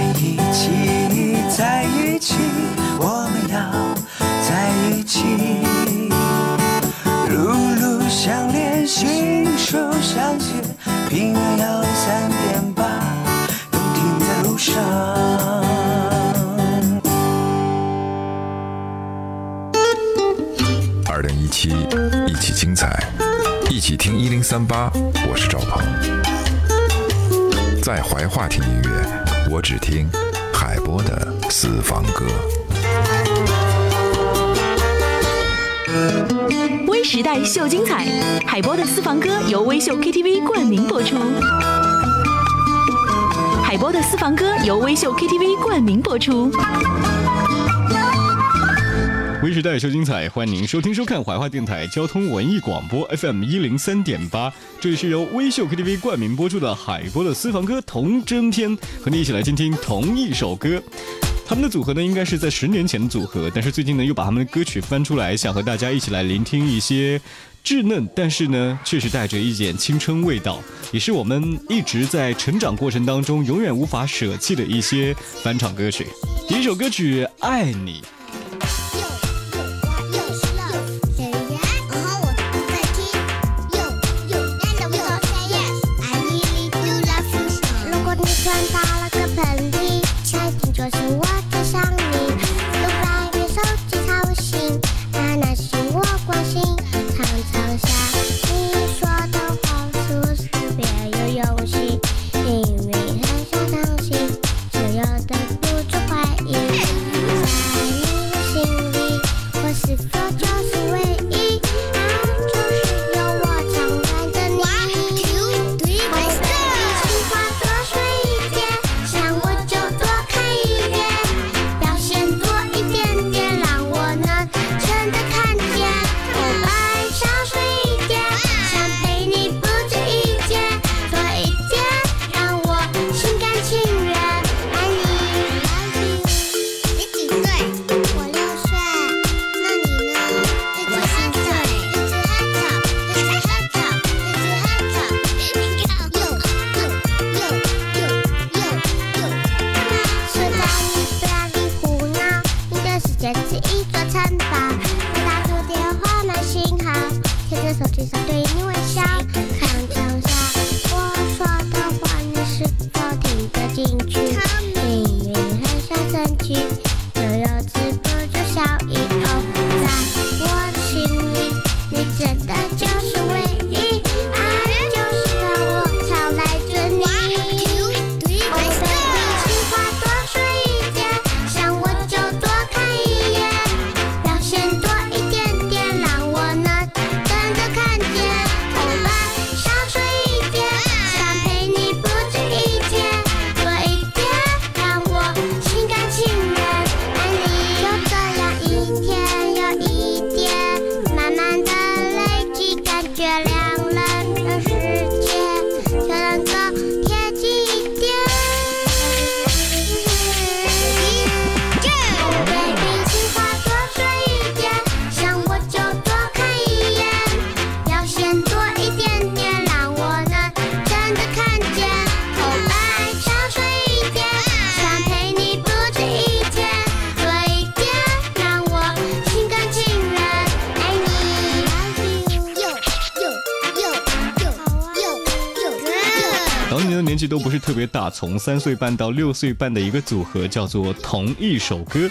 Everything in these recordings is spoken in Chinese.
在一起，在一起，我们要在一起。路路相连，心手相牵，平安要三点八，都停在路上。二零一七，一起精彩，一起听一零三八，我是赵鹏。在怀化听音乐，我只听海波的私房歌。微时代秀精彩，海波的私房歌由微秀 KTV 冠名播出。海波的私房歌由微秀 KTV 冠名播出。时代秀精彩，欢迎您收听收看怀化电台交通文艺广播 FM 一零三点八，这里是由微秀 KTV 冠名播出的海波的私房歌童真篇，和你一起来听听同一首歌。他们的组合呢，应该是在十年前的组合，但是最近呢，又把他们的歌曲翻出来，想和大家一起来聆听一些稚嫩，但是呢，确实带着一点青春味道，也是我们一直在成长过程当中永远无法舍弃的一些翻唱歌曲。第一首歌曲《爱你》。都不特别大，从三岁半到六岁半的一个组合，叫做同一首歌。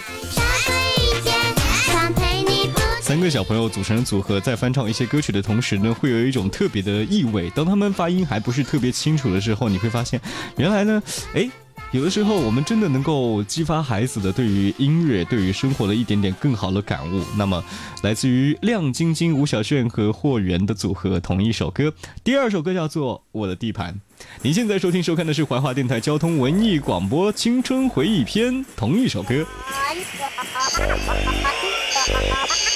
三个小朋友组成的组合，在翻唱一些歌曲的同时呢，会有一种特别的意味。当他们发音还不是特别清楚的时候，你会发现，原来呢，哎。有的时候，我们真的能够激发孩子的对于音乐、对于生活的一点点更好的感悟。那么，来自于亮晶晶、吴小炫和霍元的组合，同一首歌。第二首歌叫做《我的地盘》。您现在收听、收看的是怀化电台交通文艺广播《青春回忆篇》，同一首歌。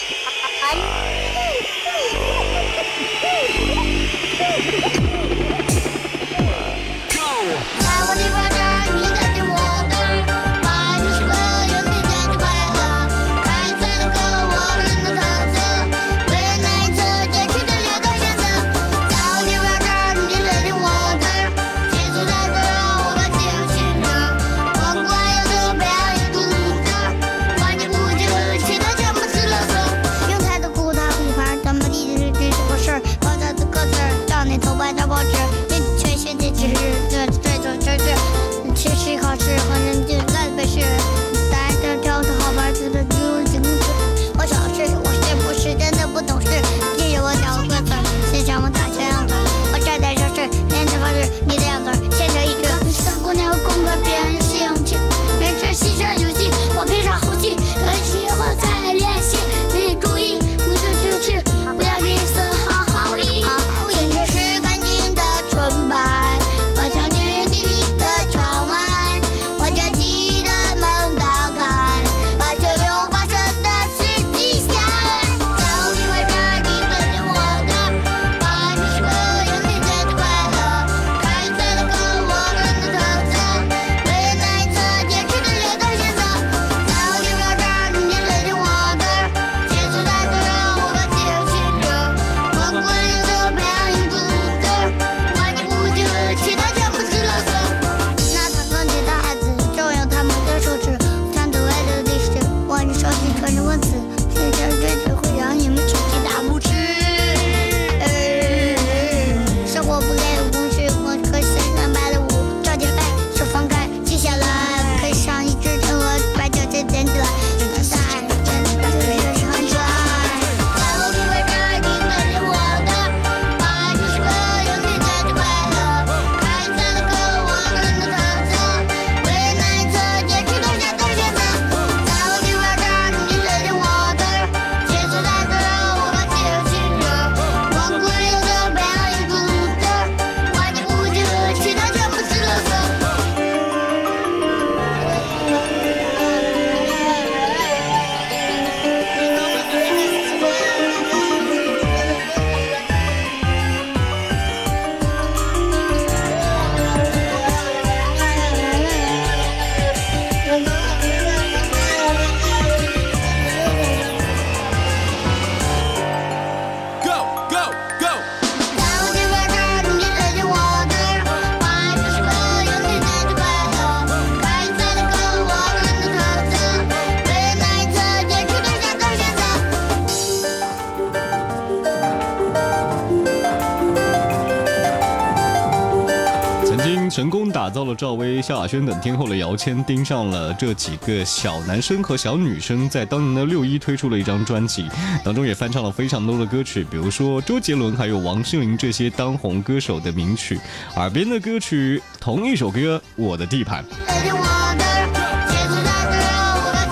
打造了赵薇、萧亚轩等天后的姚谦盯上了这几个小男生和小女生，在当年的六一推出了一张专辑，当中也翻唱了非常多的歌曲，比如说周杰伦还有王心凌这些当红歌手的名曲。耳边的歌曲，同一首歌，《我的地盘》。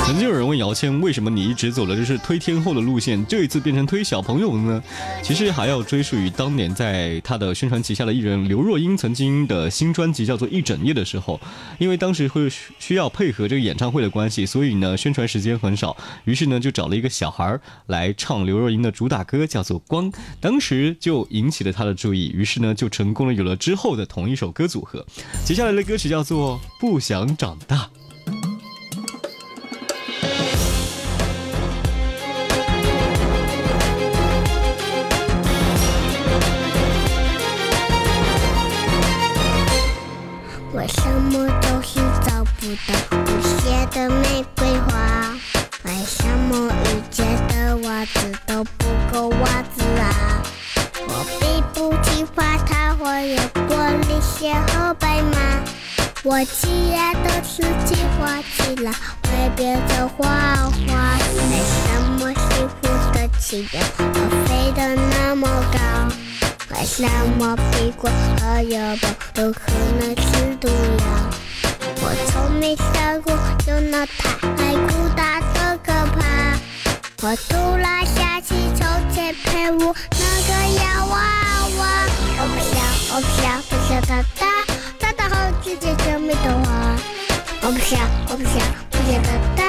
曾经有人问姚谦，为什么你一直走的就是推天后的路线，这一次变成推小朋友呢？其实还要追溯于当年在他的宣传旗下的艺人刘若英曾经的新专辑叫做《一整夜》的时候，因为当时会需要配合这个演唱会的关系，所以呢宣传时间很少，于是呢就找了一个小孩来唱刘若英的主打歌，叫做《光》，当时就引起了他的注意，于是呢就成功了有了之后的同一首歌组合。接下来的歌曲叫做《不想长大》。为什么总是找不到无邪的玫瑰花？为什么遇见的袜子都不够袜子啊？我比不起花，它会有玻璃鞋和白马。我既然都自己画起来，会变成花花。为什么幸福的起点会飞得那么高？为什么苹果和油包都可能是毒药？我从没想过有那太孤单的可怕。我突然想起从前陪我那个洋娃娃。我不想，我不想，不想长大，长大后世界就没童话。我不想，我不想，不想长大，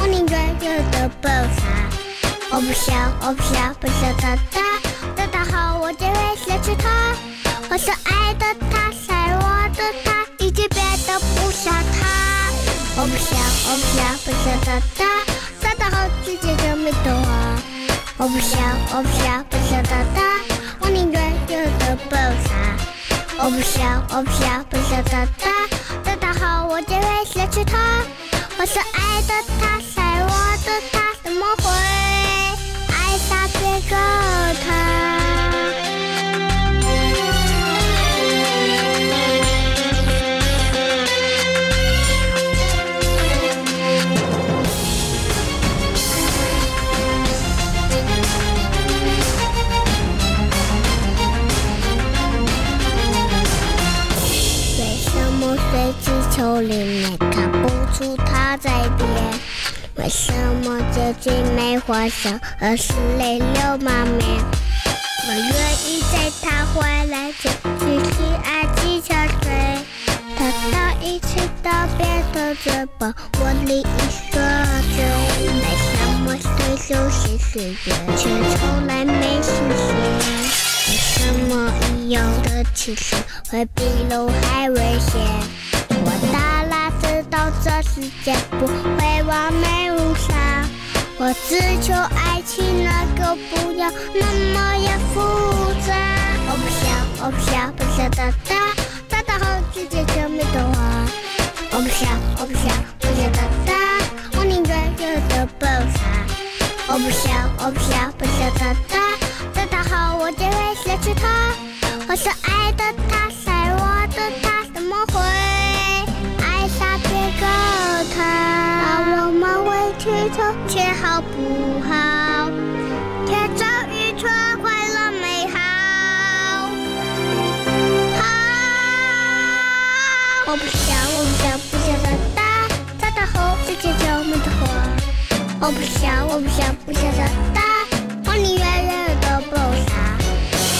我宁愿有的爆炸。我不想，我不想，不想长大，我就会失去他。我所爱的他，爱我的他，已经变得不像他。我不想，我不想，不想长大，长大后直接就没童话。我不想，我不想，不想长大，我宁愿有的爆炸。我不想，我不想，不想长大，长大后我就会失去他。我所爱的他，爱我的他，怎么会爱上别个他？花香，而是泪流满面？我愿意在他回来前继续爱气下水。他到一起道别的嘴巴，我另一说嘴。为什么随手写岁月，却从来没实现？为什么一样的其实会比路还危险？我当然知道这世界不会完美无瑕，我只求爱情能够不要那么样复杂。我不想，我不想，不想长大，长大后直接就没童话。我不想，我不想，不想长大，我宁愿有的爆炸。我不想，我不想，不想长大，长大后我就会失去他。我所爱的我不想，我不想，不想长大，长大后世界就没得花。我不想，我不想，不想长大，我宁愿人都不傻。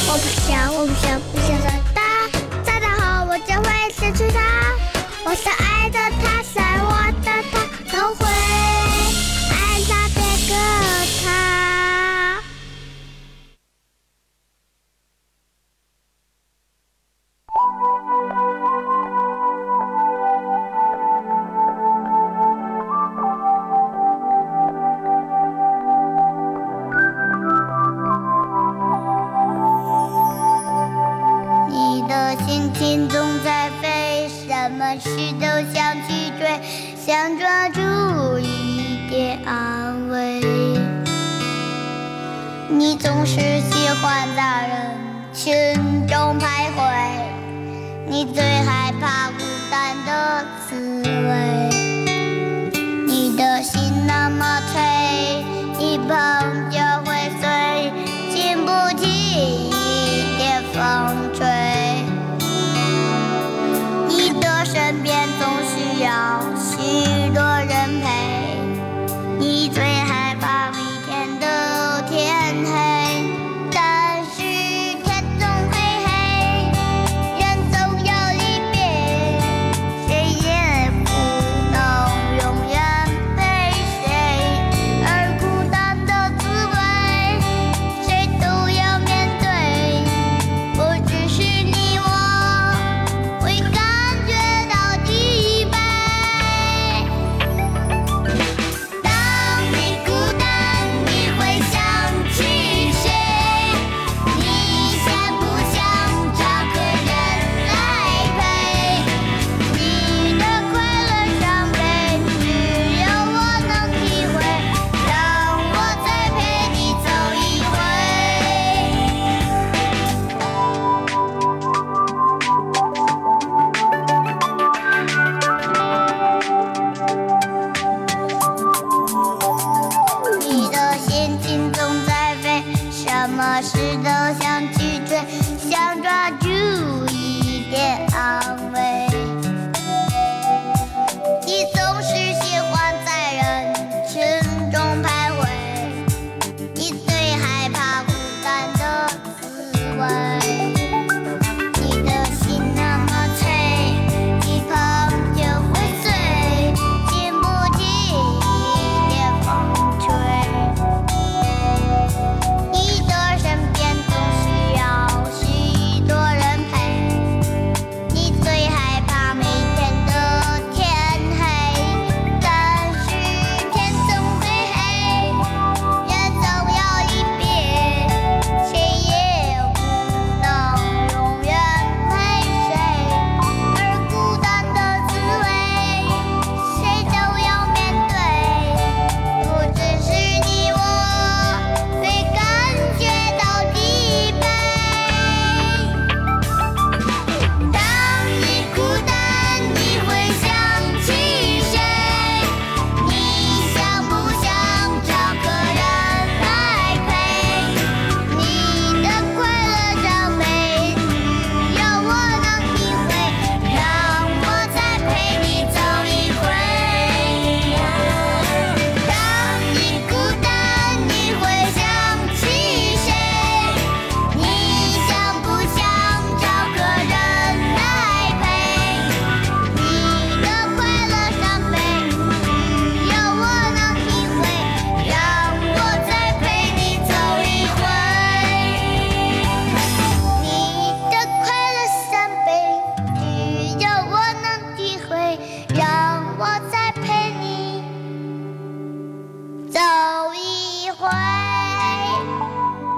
我不想，我不想，不想长大，长事都想去追，想抓住一点安慰。你总是喜欢在人群中徘徊，你最害怕孤单的滋味。你的心那么脆，一碰。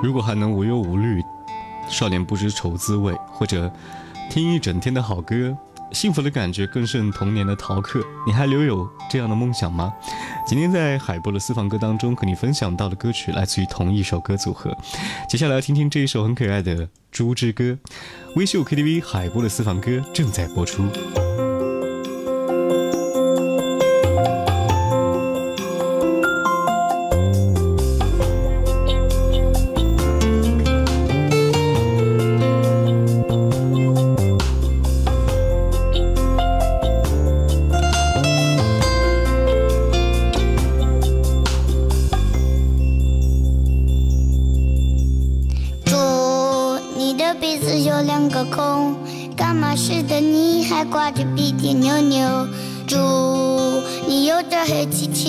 如果还能无忧无虑，少年不知愁滋味，或者听一整天的好歌，幸福的感觉更胜童年的逃课，你还留有这样的梦想吗？今天在海波的私房歌当中和你分享到的歌曲来自于同一首歌组合。接下来要听听这一首很可爱的猪之歌，微秀 KTV 海波的私房歌正在播出。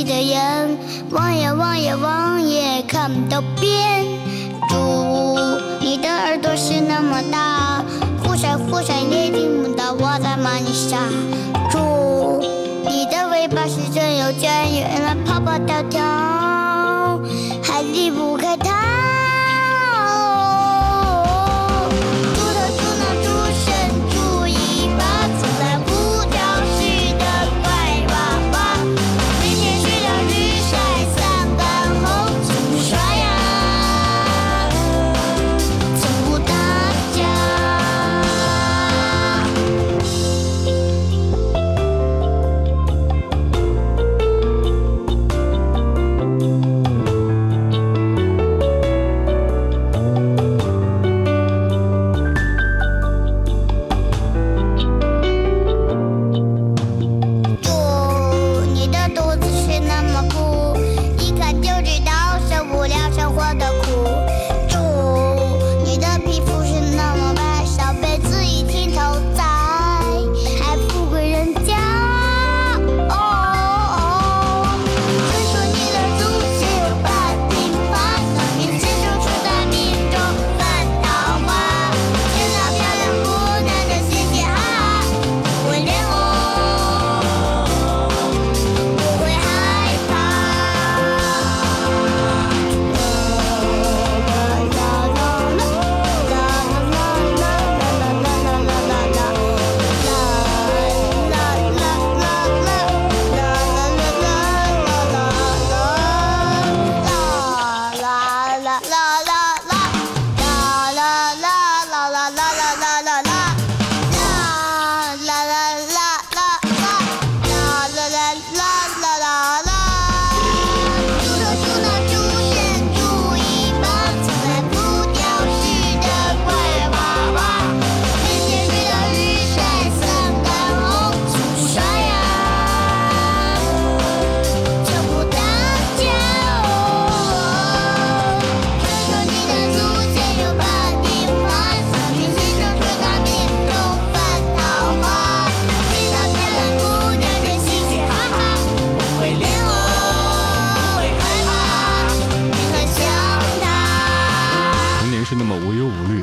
的眼望呀望呀望也看不到边。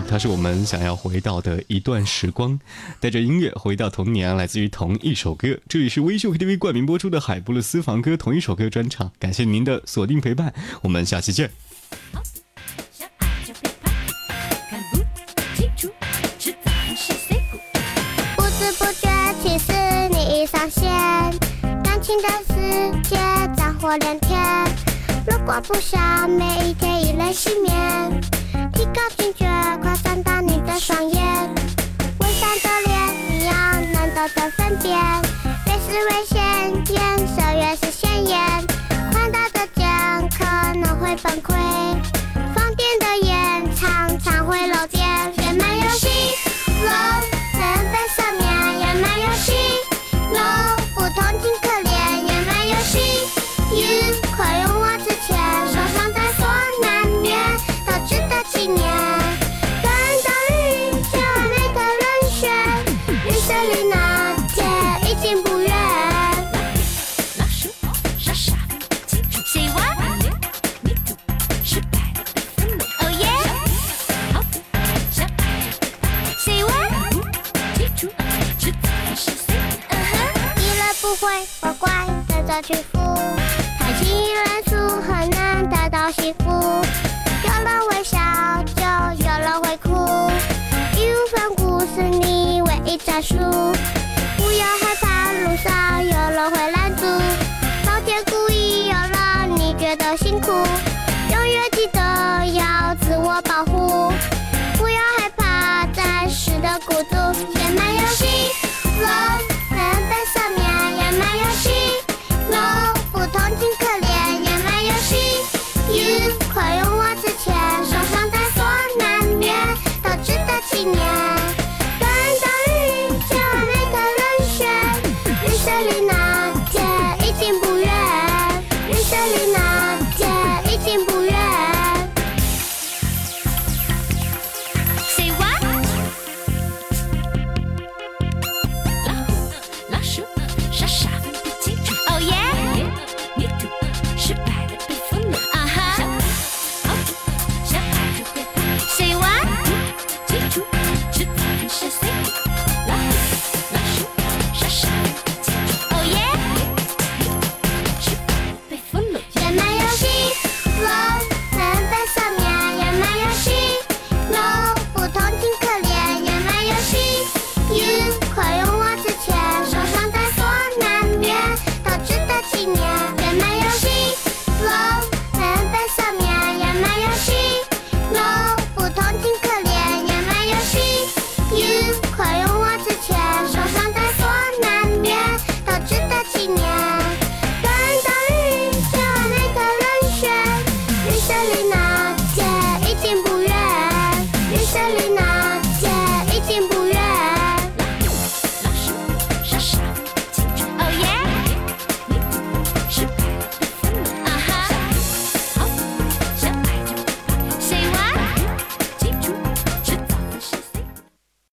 它是我们想要回到的一段时光，带着音乐回到童年，来自于同一首歌。这里是微秀 KTV 冠名播出的海波的私房歌同一首歌专场，感谢您的锁定陪伴，我们下期见。不知不觉，其实你已上线，感情的世界战火连天。如果不想每一天以泪洗面，提高警觉，快张大你的双眼。伪善的脸，你要能懂得分辨，越是危险，颜色越乖乖跟着屈服，太轻易认输很难得到幸福。有了微笑，就有了会哭，义无反顾是你唯一战术。不要害怕，路上有人会拦住，老天故意有了你觉得辛苦。